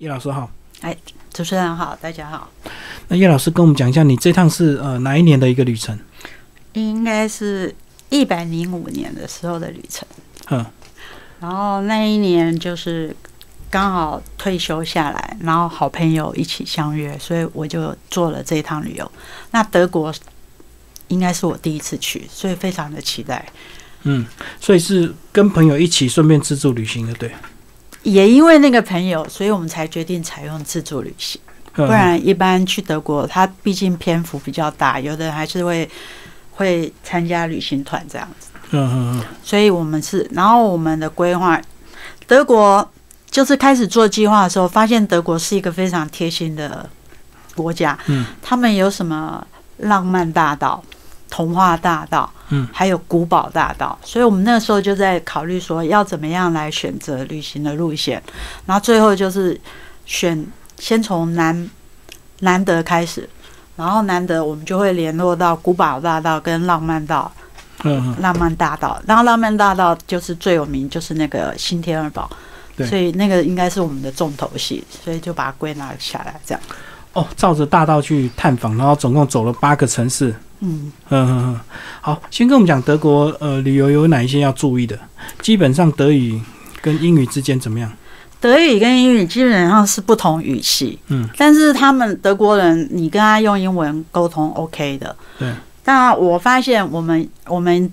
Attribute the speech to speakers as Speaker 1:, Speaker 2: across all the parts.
Speaker 1: 叶老师好，
Speaker 2: 哎，主持人好，大家好。
Speaker 1: 那叶老师跟我们讲一下，你这趟是呃哪一年的一个旅程？
Speaker 2: 应该是一百零五年的时候的旅程。
Speaker 1: 嗯，
Speaker 2: 然后那一年就是刚好退休下来，然后好朋友一起相约，所以我就做了这一趟旅游。那德国应该是我第一次去，所以非常的期待。
Speaker 1: 嗯，所以是跟朋友一起顺便自助旅行的，对。
Speaker 2: 也因为那个朋友，所以我们才决定采用自助旅行。不然，一般去德国，它毕竟篇幅比较大，有的人还是会会参加旅行团这样子。
Speaker 1: 嗯嗯嗯。
Speaker 2: 所以我们是，然后我们的规划，德国就是开始做计划的时候，发现德国是一个非常贴心的国家。
Speaker 1: 嗯。
Speaker 2: 他们有什么浪漫大道？童话大道，
Speaker 1: 嗯，
Speaker 2: 还有古堡大道，所以我们那时候就在考虑说要怎么样来选择旅行的路线，然后最后就是选先从南南德开始，然后南德我们就会联络到古堡大道跟浪漫道，
Speaker 1: 嗯，
Speaker 2: 浪漫大道，然后浪漫大道就是最有名，就是那个新天鹅堡，所以那个应该是我们的重头戏，所以就把它归纳下来这样。
Speaker 1: 哦，照着大道去探访，然后总共走了八个城市。
Speaker 2: 嗯
Speaker 1: 嗯嗯，好，先跟我们讲德国呃旅游有哪一些要注意的？基本上德语跟英语之间怎么样？
Speaker 2: 德语跟英语基本上是不同语系，
Speaker 1: 嗯，
Speaker 2: 但是他们德国人你跟他用英文沟通 OK 的，
Speaker 1: 对。
Speaker 2: 但我发现我们我们。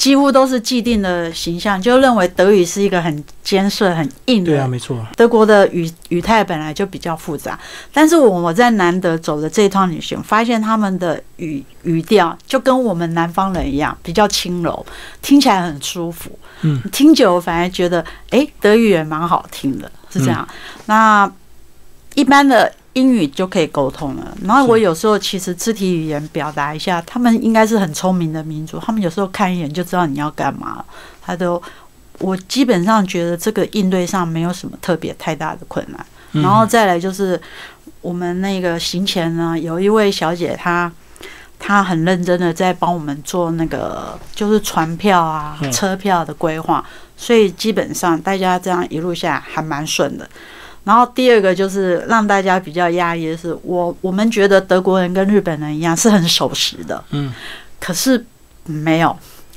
Speaker 2: 几乎都是既定的形象，就认为德语是一个很尖锐、很硬的。
Speaker 1: 对啊，没错。
Speaker 2: 德国的语语态本来就比较复杂，但是我我在南德走的这一趟旅行，发现他们的语语调就跟我们南方人一样，比较轻柔，听起来很舒服。
Speaker 1: 嗯，
Speaker 2: 听久反而觉得，哎，德语也蛮好听的，是这样。那一般的。英语就可以沟通了。然后我有时候其实肢体语言表达一下，他们应该是很聪明的民族，他们有时候看一眼就知道你要干嘛。他都，我基本上觉得这个应对上没有什么特别太大的困难。然后再来就是我们那个行前呢，有一位小姐，她她很认真的在帮我们做那个就是船票啊、车票的规划，所以基本上大家这样一路下来还蛮顺的。然后第二个就是让大家比较压抑的是，我我们觉得德国人跟日本人一样是很守时的，
Speaker 1: 嗯，
Speaker 2: 可是没有，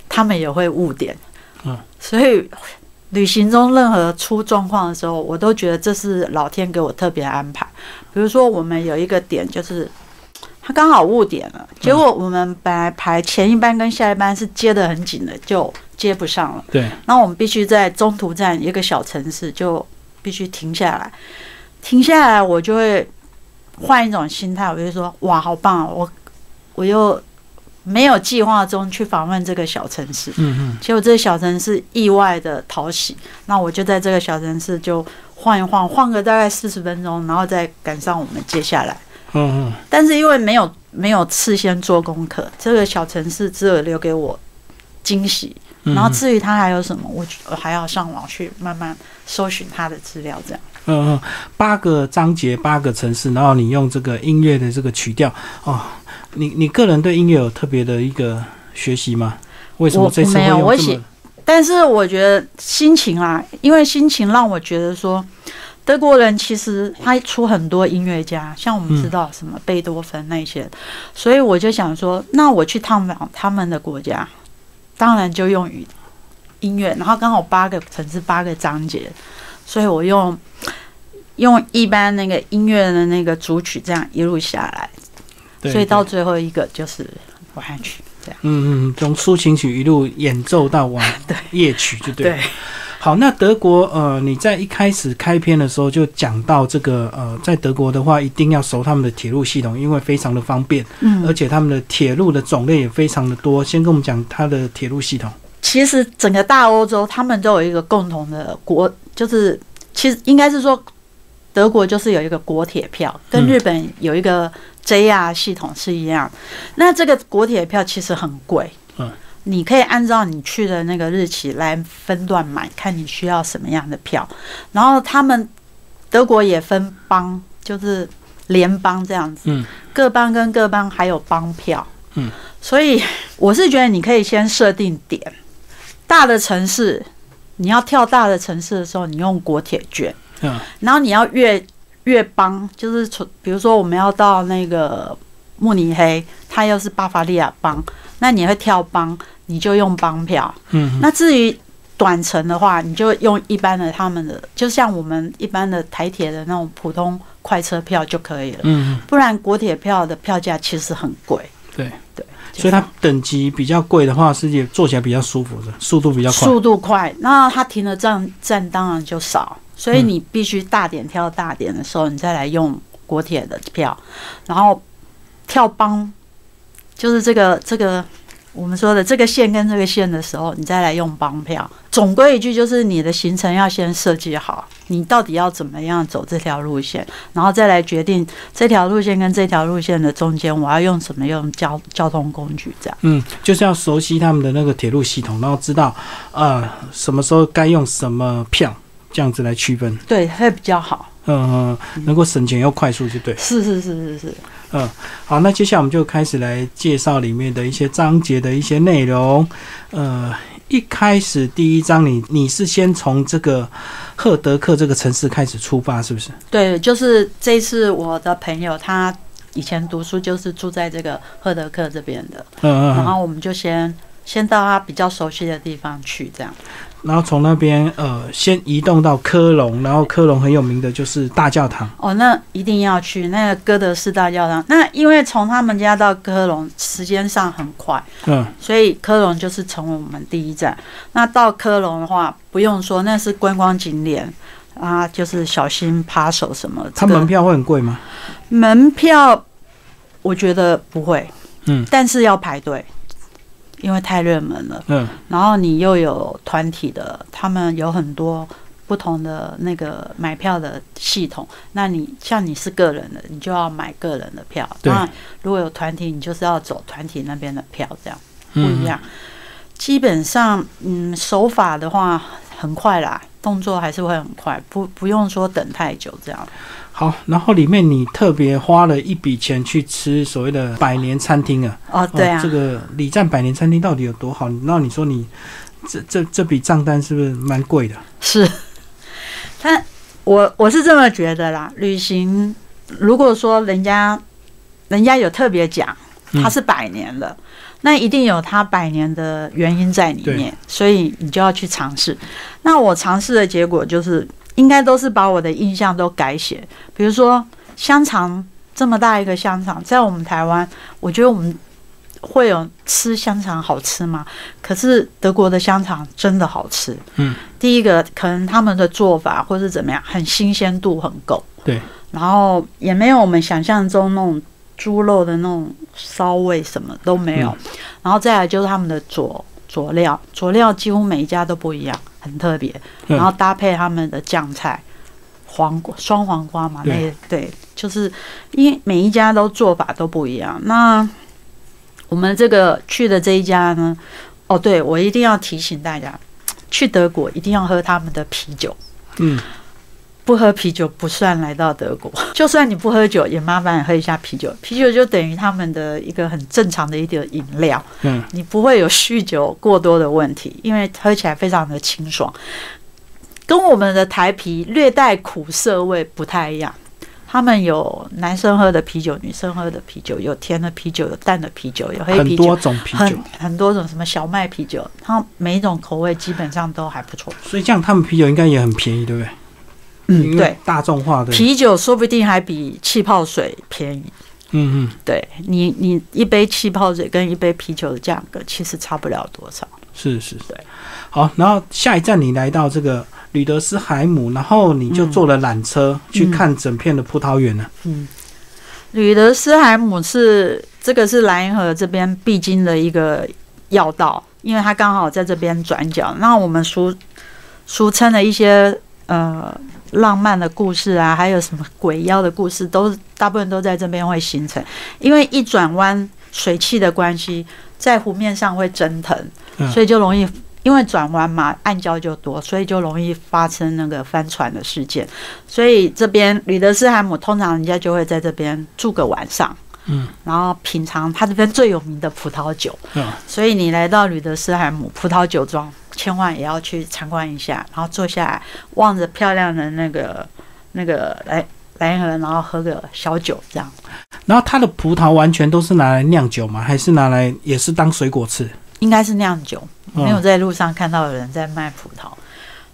Speaker 2: 他们也会误点，
Speaker 1: 嗯，
Speaker 2: 所以旅行中任何出状况的时候，我都觉得这是老天给我特别安排。比如说我们有一个点就是他刚好误点了，结果我们本来排前一班跟下一班是接得很紧的，就接不上了，
Speaker 1: 对，
Speaker 2: 那我们必须在中途站一个小城市就。必须停下来，停下来，我就会换一种心态，我就说：哇，好棒啊！我我又没有计划中去访问这个小城市，
Speaker 1: 嗯嗯，
Speaker 2: 结果这个小城市意外的讨喜，那我就在这个小城市就晃一晃，晃个大概四十分钟，然后再赶上我们接下来。
Speaker 1: 嗯嗯，
Speaker 2: 但是因为没有没有事先做功课，这个小城市只有留给我惊喜。然后至于他还有什么，我我还要上网去慢慢搜寻他的资料，这样。
Speaker 1: 嗯嗯，八个章节，八个城市，然后你用这个音乐的这个曲调哦，你你个人对音乐有特别的一个学习吗？为什么这次没有？我写？
Speaker 2: 但是我觉得心情啊，因为心情让我觉得说，德国人其实他出很多音乐家，像我们知道什么贝多芬那些，所以我就想说，那我去探访他们的国家。当然就用语音乐，然后刚好八个层次八个章节，所以我用用一般那个音乐的那个主曲这样一路下来，所以到最后一个就是晚安曲这样。
Speaker 1: 嗯嗯，从抒情曲一路演奏到晚 夜曲就对。
Speaker 2: 对。
Speaker 1: 好，那德国呃，你在一开始开篇的时候就讲到这个呃，在德国的话一定要熟他们的铁路系统，因为非常的方便，
Speaker 2: 嗯，
Speaker 1: 而且他们的铁路的种类也非常的多。先跟我们讲它的铁路系统。
Speaker 2: 其实整个大欧洲他们都有一个共同的国，就是其实应该是说德国就是有一个国铁票，跟日本有一个 JR 系统是一样。那这个国铁票其实很贵，
Speaker 1: 嗯。
Speaker 2: 你可以按照你去的那个日期来分段买，看你需要什么样的票。然后他们德国也分邦，就是联邦这样子。
Speaker 1: 嗯。
Speaker 2: 各邦跟各邦还有邦票。
Speaker 1: 嗯。
Speaker 2: 所以我是觉得你可以先设定点，大的城市，你要跳大的城市的时候，你用国铁券。
Speaker 1: 嗯。
Speaker 2: 然后你要越越邦，就是从比如说我们要到那个慕尼黑，它又是巴伐利亚邦，那你会跳邦，你就用帮票。
Speaker 1: 嗯，
Speaker 2: 那至于短程的话，你就用一般的他们的，就像我们一般的台铁的那种普通快车票就可以了。
Speaker 1: 嗯，
Speaker 2: 不然国铁票的票价其实很贵。
Speaker 1: 对
Speaker 2: 对，
Speaker 1: 所以它等级比较贵的话，是也坐起来比较舒服的，速度比较快。
Speaker 2: 速度快，那它停的站站当然就少，所以你必须大点跳大点的时候，你再来用国铁的票，然后跳帮，就是这个这个我们说的这个线跟这个线的时候，你再来用帮票。总归一句，就是你的行程要先设计好，你到底要怎么样走这条路线，然后再来决定这条路线跟这条路线的中间我要用什么用交交通工具这样。
Speaker 1: 嗯，就是要熟悉他们的那个铁路系统，然后知道呃什么时候该用什么票，这样子来区分。
Speaker 2: 对，会比较好。
Speaker 1: 嗯，能够省钱又快速，就对。
Speaker 2: 是是是是是。
Speaker 1: 嗯，好，那接下来我们就开始来介绍里面的一些章节的一些内容。呃，一开始第一章，你你是先从这个赫德克这个城市开始出发，是不是？
Speaker 2: 对，就是这次我的朋友他以前读书就是住在这个赫德克这边的，
Speaker 1: 嗯嗯。
Speaker 2: 然后我们就先先到他比较熟悉的地方去，这样。
Speaker 1: 然后从那边呃，先移动到科隆，然后科隆很有名的就是大教堂。
Speaker 2: 哦，那一定要去那个哥德式大教堂。那因为从他们家到科隆时间上很快，
Speaker 1: 嗯，
Speaker 2: 所以科隆就是成为我们第一站。那到科隆的话，不用说，那是观光景点啊，就是小心扒手什么。
Speaker 1: 它门票会很贵吗？
Speaker 2: 门票我觉得不会，
Speaker 1: 嗯，
Speaker 2: 但是要排队。因为太热门了，
Speaker 1: 嗯，
Speaker 2: 然后你又有团体的，他们有很多不同的那个买票的系统。那你像你是个人的，你就要买个人的票。那如果有团体，你就是要走团体那边的票，这样不一样。基本上，嗯，手法的话很快啦，动作还是会很快，不不用说等太久这样。
Speaker 1: 好，然后里面你特别花了一笔钱去吃所谓的百年餐厅啊。
Speaker 2: 哦，对啊。
Speaker 1: 这个礼赞百年餐厅到底有多好？那你说你这这这笔账单是不是蛮贵的？
Speaker 2: 是，但我我是这么觉得啦。旅行如果说人家人家有特别讲，它是百年的，那一定有它百年的原因在里面，所以你就要去尝试。那我尝试的结果就是。应该都是把我的印象都改写，比如说香肠这么大一个香肠，在我们台湾，我觉得我们会有吃香肠好吃吗？可是德国的香肠真的好吃。
Speaker 1: 嗯，
Speaker 2: 第一个可能他们的做法或是怎么样，很新鲜度很够。
Speaker 1: 对，
Speaker 2: 然后也没有我们想象中那种猪肉的那种骚味，什么都没有。然后再来就是他们的佐佐料，佐料几乎每一家都不一样。很特别，然后搭配他们的酱菜，黄瓜双黄瓜嘛，那对，就是因为每一家都做法都不一样。那我们这个去的这一家呢，哦，对我一定要提醒大家，去德国一定要喝他们的啤酒。
Speaker 1: 嗯。
Speaker 2: 不喝啤酒不算来到德国，就算你不喝酒，也麻烦喝一下啤酒。啤酒就等于他们的一个很正常的一点饮料，
Speaker 1: 嗯，
Speaker 2: 你不会有酗酒过多的问题，因为喝起来非常的清爽，跟我们的台啤略带苦涩味不太一样。他们有男生喝的啤酒，女生喝的啤酒，有甜的啤酒，有淡的啤酒，有黑啤
Speaker 1: 酒，很多种啤酒，
Speaker 2: 很多种什么小麦啤酒，它每一种口味基本上都还不错。
Speaker 1: 所以这样他们啤酒应该也很便宜，对不对？
Speaker 2: 嗯，对，
Speaker 1: 大众化的
Speaker 2: 啤酒说不定还比气泡水便宜。
Speaker 1: 嗯嗯，
Speaker 2: 对你，你一杯气泡水跟一杯啤酒的价格其实差不了多少。
Speaker 1: 是是，
Speaker 2: 对。
Speaker 1: 好，然后下一站你来到这个吕德斯海姆，然后你就坐了缆车去看整片的葡萄园了。
Speaker 2: 嗯，吕德斯海姆是这个是莱茵河这边必经的一个要道，因为它刚好在这边转角。那我们俗俗称的一些呃。浪漫的故事啊，还有什么鬼妖的故事，都大部分都在这边会形成。因为一转弯，水汽的关系，在湖面上会蒸腾，所以就容易因为转弯嘛，暗礁就多，所以就容易发生那个翻船的事件。所以这边吕德斯海姆通常人家就会在这边住个晚上，
Speaker 1: 嗯，
Speaker 2: 然后品尝他这边最有名的葡萄酒。
Speaker 1: 嗯，
Speaker 2: 所以你来到吕德斯海姆葡萄酒庄。千万也要去参观一下，然后坐下来望着漂亮的那个那个来来一盒，然后喝个小酒这样。
Speaker 1: 然后它的葡萄完全都是拿来酿酒吗？还是拿来也是当水果吃？
Speaker 2: 应该是酿酒，
Speaker 1: 嗯
Speaker 2: 没有在路上看到有人在卖葡萄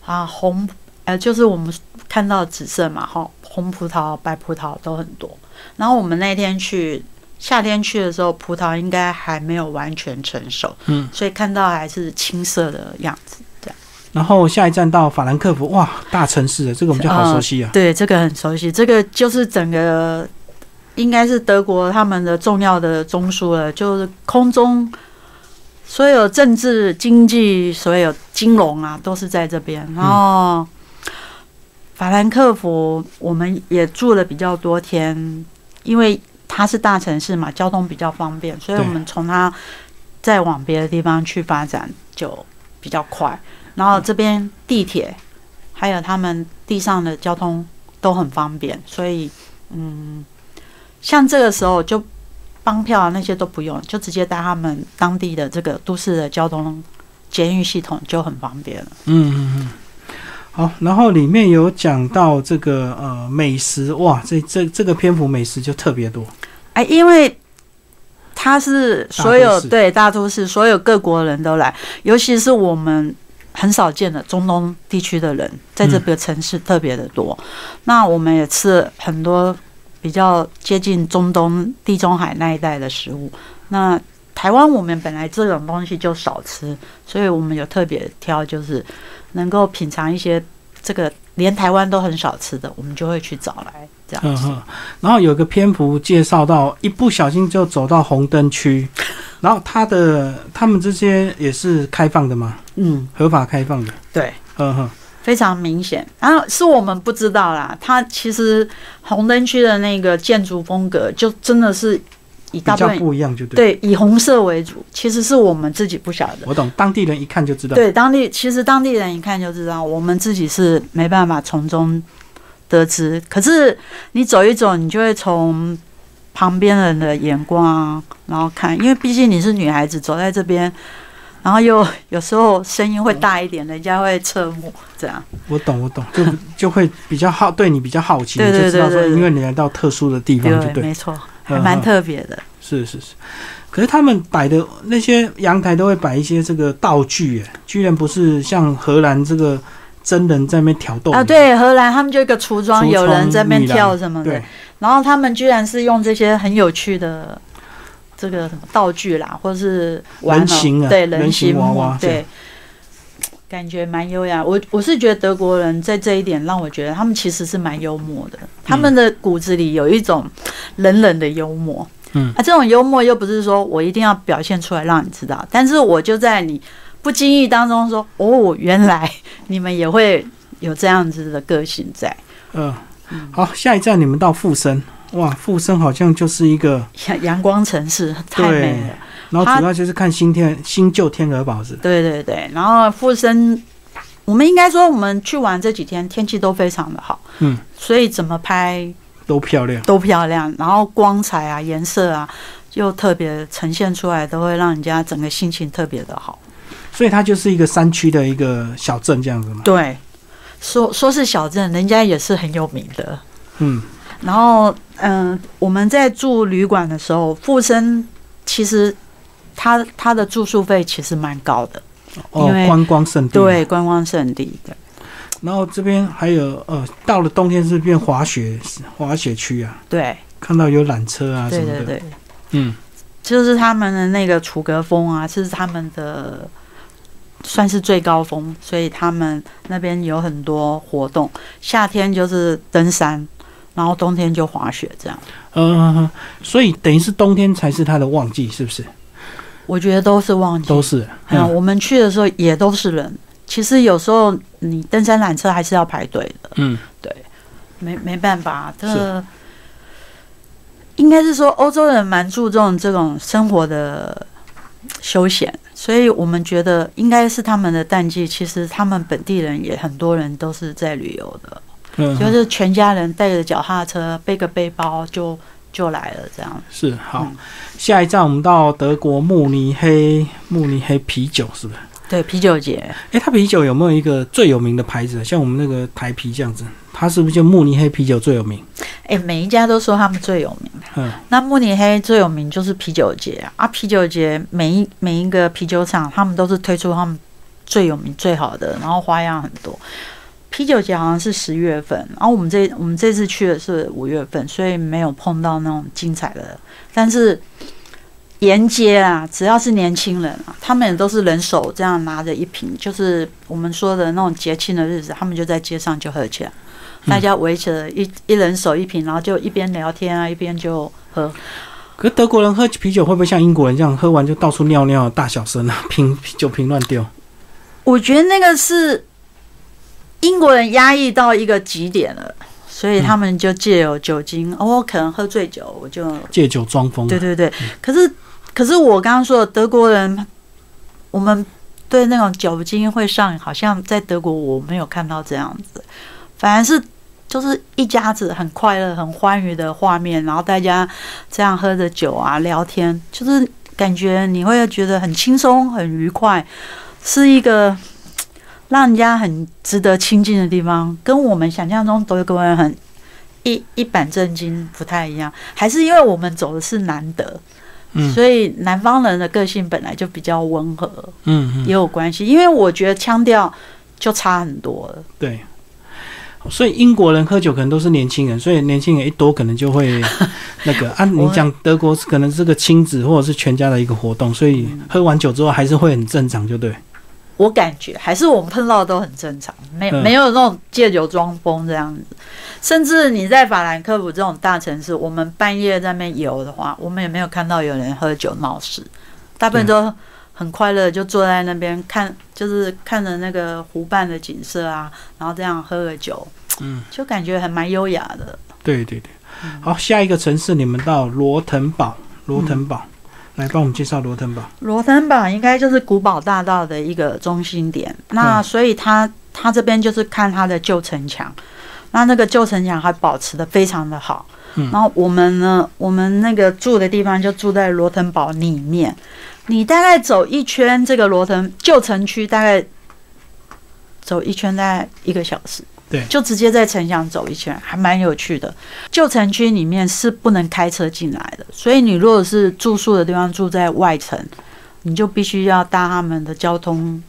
Speaker 2: 啊，红呃就是我们看到紫色嘛，哈，红葡萄、白葡萄都很多。然后我们那天去夏天去的时候，葡萄应该还没有完全成熟，
Speaker 1: 嗯，
Speaker 2: 所以看到还是青色的样子。这样
Speaker 1: 然后下一站到法兰克福，哇，大城市的这个我们就好熟悉啊。
Speaker 2: 对，这个很熟悉，这个就是整个应该是德国他们的重要的中枢了，就是空中所有政治、经济、所有金融啊，都是在这边。然后法兰克福我们也住了比较多天，因为它是大城市嘛，交通比较方便，所以我们从它再往别的地方去发展就比较快。然后这边地铁还有他们地上的交通都很方便，所以嗯，像这个时候就帮票啊那些都不用，就直接搭他们当地的这个都市的交通监狱系统就很方便了。
Speaker 1: 嗯嗯嗯。好，然后里面有讲到这个呃美食，哇，这这这个篇幅美食就特别多。
Speaker 2: 哎，因为它是所有对大都市所有各国人都来，尤其是我们很少见的中东地区的人，在这个城市特别的多。那我们也吃很多比较接近中东、地中海那一带的食物。那台湾我们本来这种东西就少吃，所以我们有特别挑，就是能够品尝一些这个连台湾都很少吃的，我们就会去找来这样子。
Speaker 1: 嗯哼，然后有个篇幅介绍到，一不小心就走到红灯区，然后他的他们这些也是开放的吗？
Speaker 2: 嗯，
Speaker 1: 合法开放的？
Speaker 2: 对。
Speaker 1: 嗯哼，
Speaker 2: 非常明显，然后是我们不知道啦。它其实红灯区的那个建筑风格，就真的是以
Speaker 1: 比较
Speaker 2: 大部分
Speaker 1: 不一样，就对。
Speaker 2: 对以红色为主，其实是我们自己不晓得。
Speaker 1: 我懂，当地人一看就知道。
Speaker 2: 对当地，其实当地人一看就知道，我们自己是没办法从中得知。可是你走一走，你就会从旁边人的眼光啊，然后看，因为毕竟你是女孩子，走在这边。然后又有时候声音会大一点，人家会侧目，这样。
Speaker 1: 我懂，我懂，就就会比较好，对你比较好奇，就知道说，因为你来到特殊的地方，就，
Speaker 2: 对。没错，还
Speaker 1: 嗯
Speaker 2: 蛮
Speaker 1: 嗯
Speaker 2: 特别的。
Speaker 1: 是是是，可是他们摆的那些阳台都会摆一些这个道具，哎，居然不是像荷兰这个真人在那边挑逗
Speaker 2: 啊，，对，荷兰他们就一个橱窗，有人在那边跳什么的，，然后他们居然是用这些很有趣的这个什么道具啦，或是玩偶。
Speaker 1: 人形啊
Speaker 2: 对
Speaker 1: 人形娃娃对
Speaker 2: 感觉蛮优雅。我我是觉得德国人在这一点让我觉得他们其实是蛮幽默的，他们的骨子里有一种冷冷的幽默。
Speaker 1: 嗯。
Speaker 2: 啊，这种幽默又不是说我一定要表现出来让你知道，但是我就在你不经意当中说，哦，原来你们也会有这样子的个性在。
Speaker 1: 嗯，好，下一站你们到富森，哇，富森好像就是一个，
Speaker 2: 阳阳光城市太美了，
Speaker 1: 然后主要就是看新天新旧天鹅堡是，
Speaker 2: 对对对。然后富森，我们应该说我们去玩这几天天气都非常的好，
Speaker 1: 嗯，
Speaker 2: 所以怎么拍？
Speaker 1: 都漂亮，
Speaker 2: 都漂亮，然后光彩啊、颜色啊，又特别呈现出来，都会让人家整个心情特别的好。
Speaker 1: 所以它就是一个山区的一个小镇这样子嘛，
Speaker 2: 对，说说是小镇，人家也是很有名的。
Speaker 1: 嗯，
Speaker 2: 然后，嗯、我们在住旅馆的时候，富森其实它它的住宿费其实蛮高的，
Speaker 1: 哦观光胜地，
Speaker 2: 对，观光胜地的。
Speaker 1: 然后这边还有呃，到了冬天是变滑雪滑雪区啊，
Speaker 2: 对
Speaker 1: 看到有缆车啊什么的，
Speaker 2: 对对对，
Speaker 1: 嗯，
Speaker 2: 就是他们的那个楚格峰啊，是他们的算是最高峰，所以他们那边有很多活动。夏天就是登山，然后冬天就滑雪，这样。
Speaker 1: 呃，所以等于是冬天才是它的旺季，是不是？
Speaker 2: 我觉得都是旺季。
Speaker 1: 都是，
Speaker 2: 嗯，
Speaker 1: 嗯
Speaker 2: 我们去的时候也都是人。其实有时候你登山缆车还是要排队的，
Speaker 1: 嗯，对
Speaker 2: 没没办法，这应该是说欧洲人蛮注重这种生活的休闲，所以我们觉得应该是他们的淡季。其实他们本地人也很多人都是在旅游的，
Speaker 1: 嗯，
Speaker 2: 就是全家人带着脚踏车，背个背包就就来了，这样。
Speaker 1: 是好
Speaker 2: 嗯。
Speaker 1: 下一站我们到德国慕尼黑，慕尼黑啤酒是不是？
Speaker 2: 对，啤酒节，
Speaker 1: 哎，它啤酒有没有一个最有名的牌子？像我们那个台啤这样子，它是不是就慕尼黑啤酒最有名？
Speaker 2: 哎，每一家都说他们最有名。
Speaker 1: 嗯，
Speaker 2: 那慕尼黑最有名就是啤酒节啊，啊，啤酒节每一每一个啤酒厂，他们都是推出他们最有名、最好的，然后花样很多。啤酒节好像是十月份，然后我们这我们这次去的是五月份，所以没有碰到那种精彩的。但是沿街啊，只要是年轻人啊，他们也都是人手这样拿着一瓶，就是我们说的那种节庆的日子，他们就在街上就喝起来，大家围着一一人手一瓶，然后就一边聊天啊，一边就喝。
Speaker 1: 可德国人喝啤酒会不会像英国人这样，喝完就到处尿尿、大小声啊，瓶酒瓶乱丢？
Speaker 2: 我觉得那个是。英国人压抑到一个极点了，所以他们就借有酒精，我可能喝醉酒，我就
Speaker 1: 借酒装疯。
Speaker 2: 对对对，可是可是我刚刚说的德国人，我们对那种酒精会上瘾，好像在德国我没有看到这样子，反而是就是一家子很快乐、很欢愉的画面，然后大家这样喝着酒啊聊天，就是感觉你会觉得很轻松、很愉快，是一个。让人家很值得亲近的地方，跟我们想象中德国人很一一板正经不太一样，还是因为我们走的是南德，嗯，所以南方人的个性本来就比较温和，嗯，也有关系。因为我觉得腔调就差很多了。
Speaker 1: 对，所以英国人喝酒可能都是年轻人，所以年轻人一多，可能就会 那个啊。你讲德国可能是个亲子或者是全家的一个活动，所以喝完酒之后还是会很正常，就对。
Speaker 2: 我感觉还是我们碰到都很正常，没没有那种借酒装疯这样子。甚至你在法兰克福这种大城市，我们半夜在那边游的话，我们也没有看到有人喝酒闹事，大部分都很快乐，就坐在那边看，就是看着那个湖畔的景色啊，然后这样喝个酒，嗯，就感觉还蛮优雅的。
Speaker 1: 对对对，好，下一个城市你们到罗腾堡，罗腾堡。来帮我们介绍罗腾堡。
Speaker 2: 罗腾堡应该就是古堡大道的一个中心点，那所以它它这边就是看它的旧城墙，那那个旧城墙还保持的非常的好。嗯，然后我们呢，我们那个住的地方就住在罗腾堡里面，你大概走一圈这个罗腾旧城区，大概走一圈大概一个小时。
Speaker 1: 对，
Speaker 2: 就直接在城墙走一圈，还蛮有趣的。旧城区里面是不能开车进来的，所以你如果是住宿的地方住在外城，你就必须要搭他们的交通，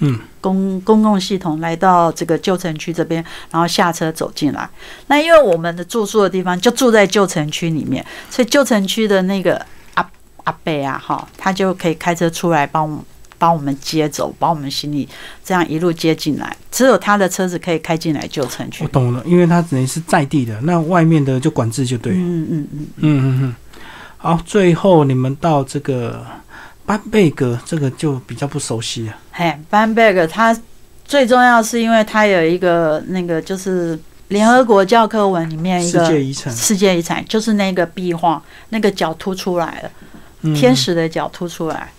Speaker 2: 嗯，公公共系统来到这个旧城区这边，然后下车走进来。那因为我们的住宿的地方就住在旧城区里面，所以旧城区的那个阿阿贝啊，哈，他就可以开车出来帮我们。帮我们接走，把我们行李这样一路接进来，只有他的车子可以开进来旧城区。
Speaker 1: 我懂了，因为他只能是在地的，那外面的就管制就对。嗯嗯嗯嗯嗯嗯。好，最后你们到这个班贝格，这个就比较不熟悉了。
Speaker 2: 嘿，班贝格，它最重要是因为它有一个那个就是联合国教科文里面一个
Speaker 1: 世界遗产，
Speaker 2: 世界遗产就是那个壁画，那个脚凸出来了，天使的脚凸出来。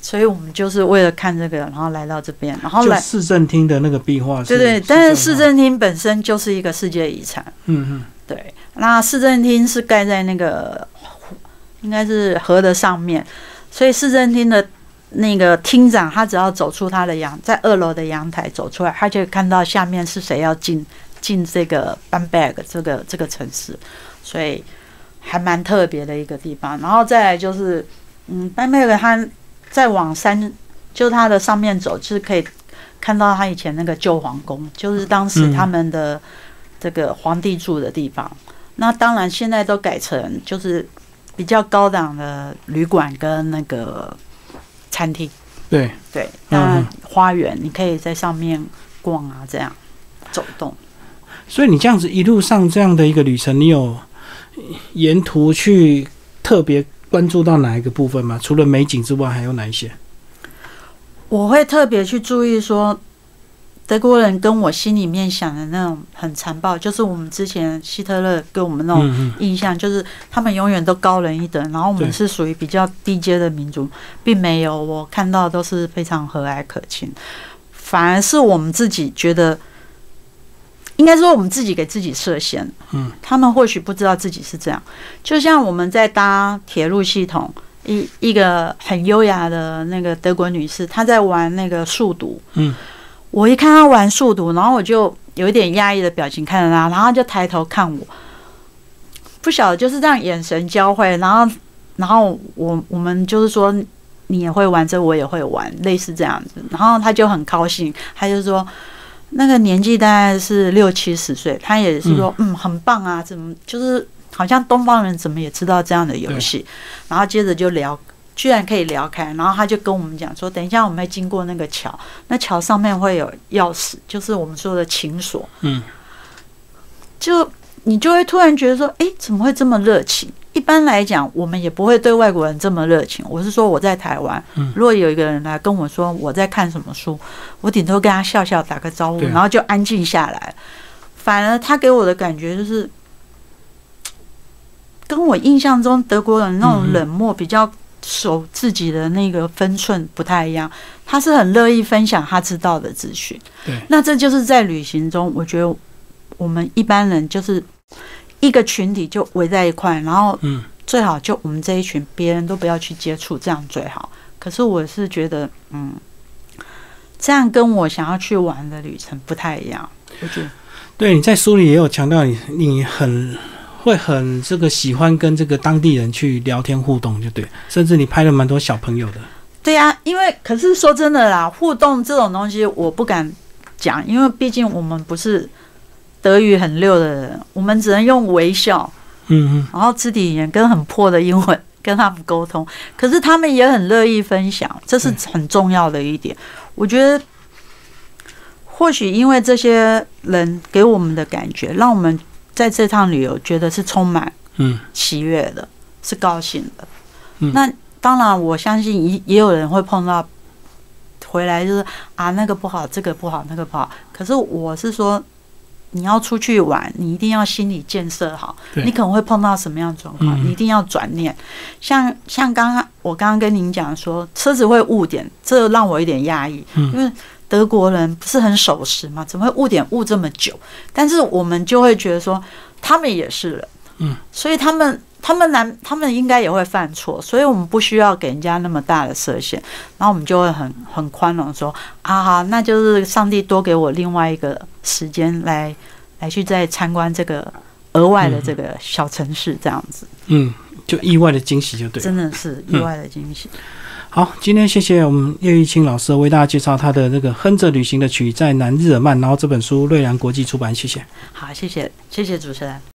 Speaker 2: 所以我们就是为了看这个，然后来到这边，然后来
Speaker 1: 市政厅的那个壁画。
Speaker 2: 对对，但是市政厅本身就是一个世界遗产。嗯嗯，对。那市政厅是盖在那个应该是河的上面，所以市政厅的那个厅长，他只要走出他的阳，在二楼的阳台走出来，他就看到下面是谁要进进这个 Bamberg 这个这个城市，所以还蛮特别的一个地方。然后再来就是，嗯，Bamberg 它。再往山，就它的上面走，就是可以看到他以前那个旧皇宫，就是当时他们的这个皇帝住的地方。那当然现在都改成就是比较高档的旅馆跟那个餐厅。
Speaker 1: 对
Speaker 2: 对，那花园你可以在上面逛啊，这样走动。
Speaker 1: 所以你这样子一路上这样的一个旅程，你有沿途去特别。关注到哪一个部分吗？除了美景之外，还有哪一些？
Speaker 2: 我会特别去注意说，德国人跟我心里面想的那种很残暴，就是我们之前希特勒给我们那种印象，就是他们永远都高人一等，然后我们是属于比较低阶的民族，并没有。我看到都是非常和蔼可亲，反而是我们自己觉得。应该说，我们自己给自己设限。嗯，他们或许不知道自己是这样。就像我们在搭铁路系统，一一个很优雅的那个德国女士，她在玩那个速读。嗯，我一看她玩速读，然后我就有一点压抑的表情看着她，然后他就抬头看我，不晓得就是这样眼神交汇，然后然后我我们就是说你也会玩这，我也会玩，类似这样子，然后他就很高兴，他就说那个年纪大概是六七十岁，他也是说嗯很棒啊，怎么就是好像东方人怎么也知道这样的游戏，然后接着就聊。居然可以聊开，然后他就跟我们讲说，等一下我们会经过那个桥，那桥上面会有钥匙，就是我们说的情锁。
Speaker 1: 嗯，
Speaker 2: 就你就会突然觉得说，哎，怎么会这么热情？一般来讲，我们也不会对外国人这么热情。我是说我在台湾，如果有一个人来跟我说我在看什么书，我顶多跟他笑笑打个招呼，然后就安静下来。反而他给我的感觉就是，跟我印象中德国人那种冷漠比较。守自己的那个分寸不太一样，他是很乐意分享他知道的资讯。
Speaker 1: 对，
Speaker 2: 那这就是在旅行中，我觉得我们一般人就是一个群体就围在一块，然后嗯，最好就我们这一群，别人都不要去接触，这样最好。可是我是觉得，嗯，这样跟我想要去玩的旅程不太一样。我觉得，
Speaker 1: 对，你在书里也有强调，你你很。会很这个喜欢跟这个当地人去聊天互动，就对，甚至你拍了蛮多小朋友的。
Speaker 2: 对呀，因为可是说真的啦，互动这种东西我不敢讲，因为毕竟我们不是德语很溜的人，我们只能用微笑，
Speaker 1: 嗯嗯，
Speaker 2: 然后肢体语言跟很破的英文跟他们沟通。可是他们也很乐意分享，这是很重要的一点。我觉得或许因为这些人给我们的感觉，让我们。在这趟旅游，觉得是充满
Speaker 1: 嗯
Speaker 2: 喜悦的，是高兴的。那当然，我相信也也有人会碰到回来就是啊，那个不好，这个不好，那个不好。可是我是说，你要出去玩，你一定要心理建设好。你可能会碰到什么样状况，你一定要转念。像像刚刚我刚刚跟您讲说，车子会误点，这让我有点压抑，因为。德国人不是很守时嘛？怎么会误点误这么久？但是我们就会觉得说，他们也是人，
Speaker 1: 嗯，
Speaker 2: 所以他们他们难，他们应该也会犯错，所以我们不需要给人家那么大的设限，然后我们就会很很宽容说，啊好，那就是上帝多给我另外一个时间来来去再参观这个额外的这个小城市，这样子，
Speaker 1: 嗯，就意外的惊喜就对，
Speaker 2: 真的是意外的惊喜。
Speaker 1: 好，今天谢谢我们叶玉清老师为大家介绍他的那个《哼着旅行的曲》在南日耳曼，然后这本书瑞良国际出版，谢谢。
Speaker 2: 好，谢谢，谢谢主持人。